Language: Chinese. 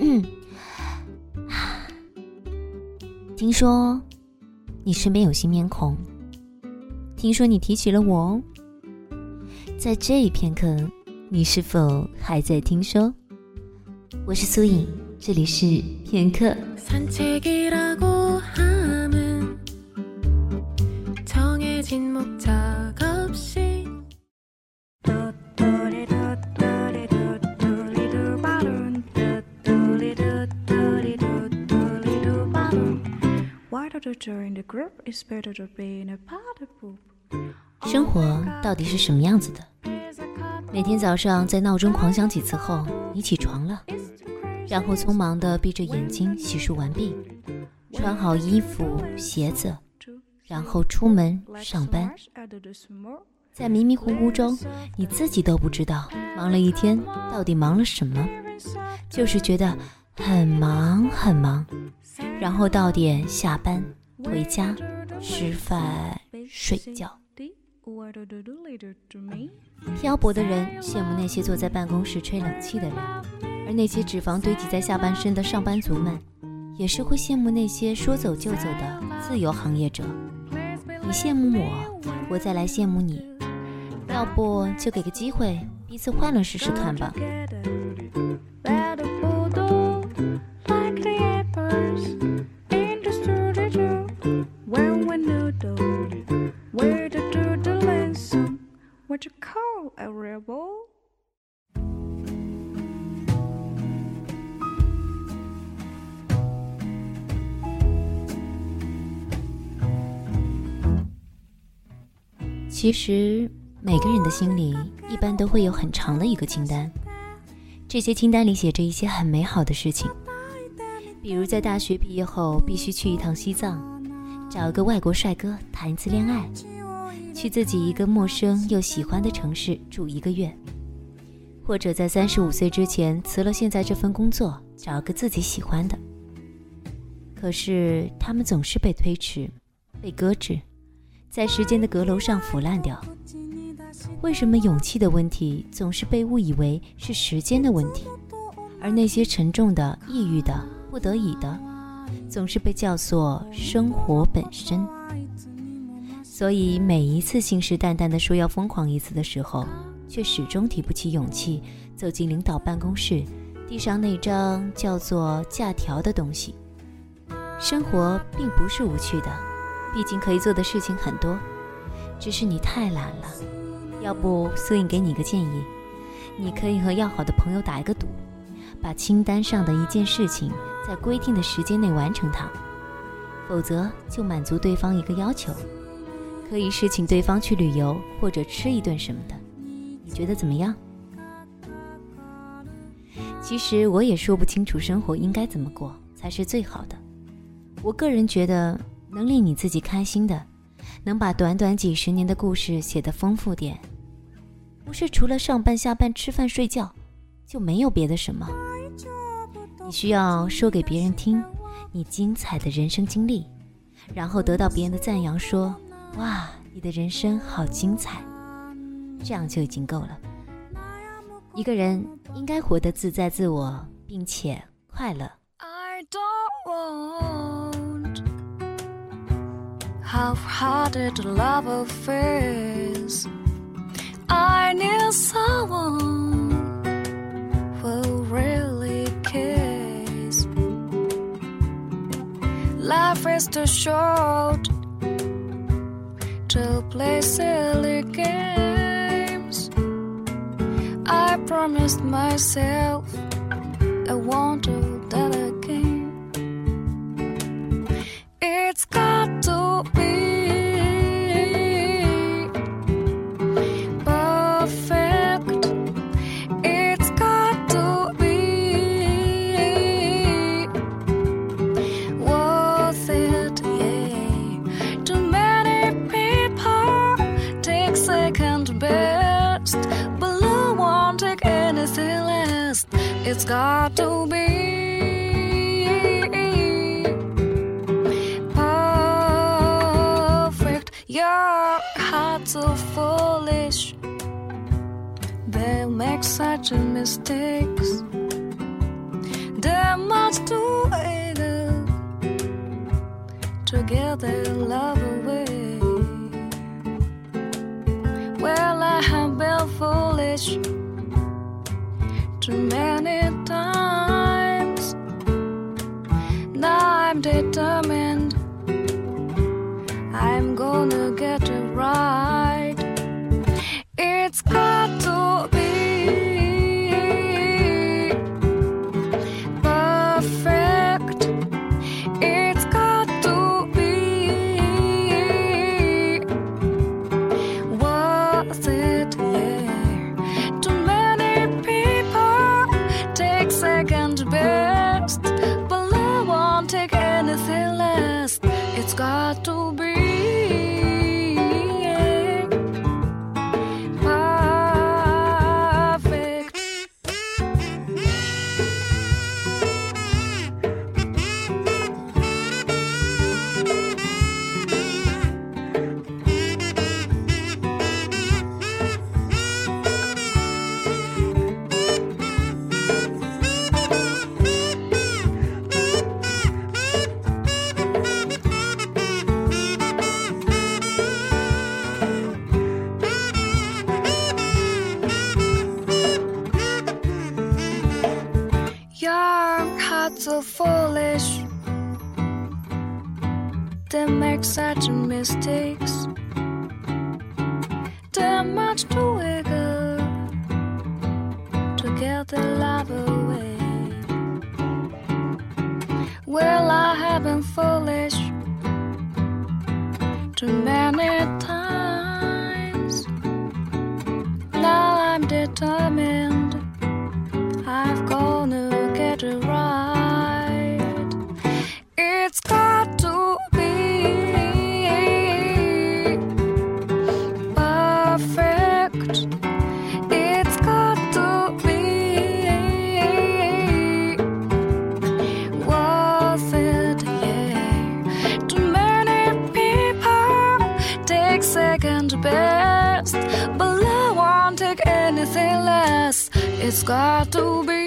嗯听说你身边有新面孔，听说你提起了我，在这一片刻，你是否还在听说？我是苏颖，这里是片刻。生活到底是什么样子的？每天早上在闹钟狂响几次后，你起床了，然后匆忙地闭着眼睛洗漱完毕，穿好衣服鞋子，然后出门上班。在迷迷糊糊中，你自己都不知道忙了一天到底忙了什么，就是觉得很忙很忙。然后到点下班回家吃饭睡觉。漂泊的人羡慕那些坐在办公室吹冷气的人，而那些脂肪堆积在下半身的上班族们，也是会羡慕那些说走就走的自由行业者。你羡慕我，我再来羡慕你。要不就给个机会，彼此换了试试看吧。其实每个人的心里一般都会有很长的一个清单，这些清单里写着一些很美好的事情，比如在大学毕业后必须去一趟西藏，找个外国帅哥谈一次恋爱，去自己一个陌生又喜欢的城市住一个月，或者在三十五岁之前辞了现在这份工作，找个自己喜欢的。可是他们总是被推迟，被搁置。在时间的阁楼上腐烂掉。为什么勇气的问题总是被误以为是时间的问题，而那些沉重的、抑郁的、不得已的，总是被叫做生活本身？所以每一次信誓旦旦地说要疯狂一次的时候，却始终提不起勇气走进领导办公室，递上那张叫做假条的东西。生活并不是无趣的。毕竟可以做的事情很多，只是你太懒了。要不苏颖给你个建议，你可以和要好的朋友打一个赌，把清单上的一件事情在规定的时间内完成它，否则就满足对方一个要求，可以是请对方去旅游或者吃一顿什么的。你觉得怎么样？其实我也说不清楚生活应该怎么过才是最好的。我个人觉得。能令你自己开心的，能把短短几十年的故事写得丰富点，不是除了上班、下班、吃饭、睡觉，就没有别的什么。你需要说给别人听你精彩的人生经历，然后得到别人的赞扬，说：“哇，你的人生好精彩。”这样就已经够了。一个人应该活得自在自我，并且快乐。Half-hearted love affairs. I need someone who really cares. Life is too short to play silly games. I promised myself I want to that Part to be, perfect. Your heart's are foolish. They make such mistakes. They must do evil to get their love away. Well, I have been foolish to make. Determined. I'm gonna get it right. It's got to be perfect. It's got to be worth it, yeah. Too many people take second best, to Young hearts are foolish. They make such mistakes. They're much too eager to get their love away. Well, I have It's got to be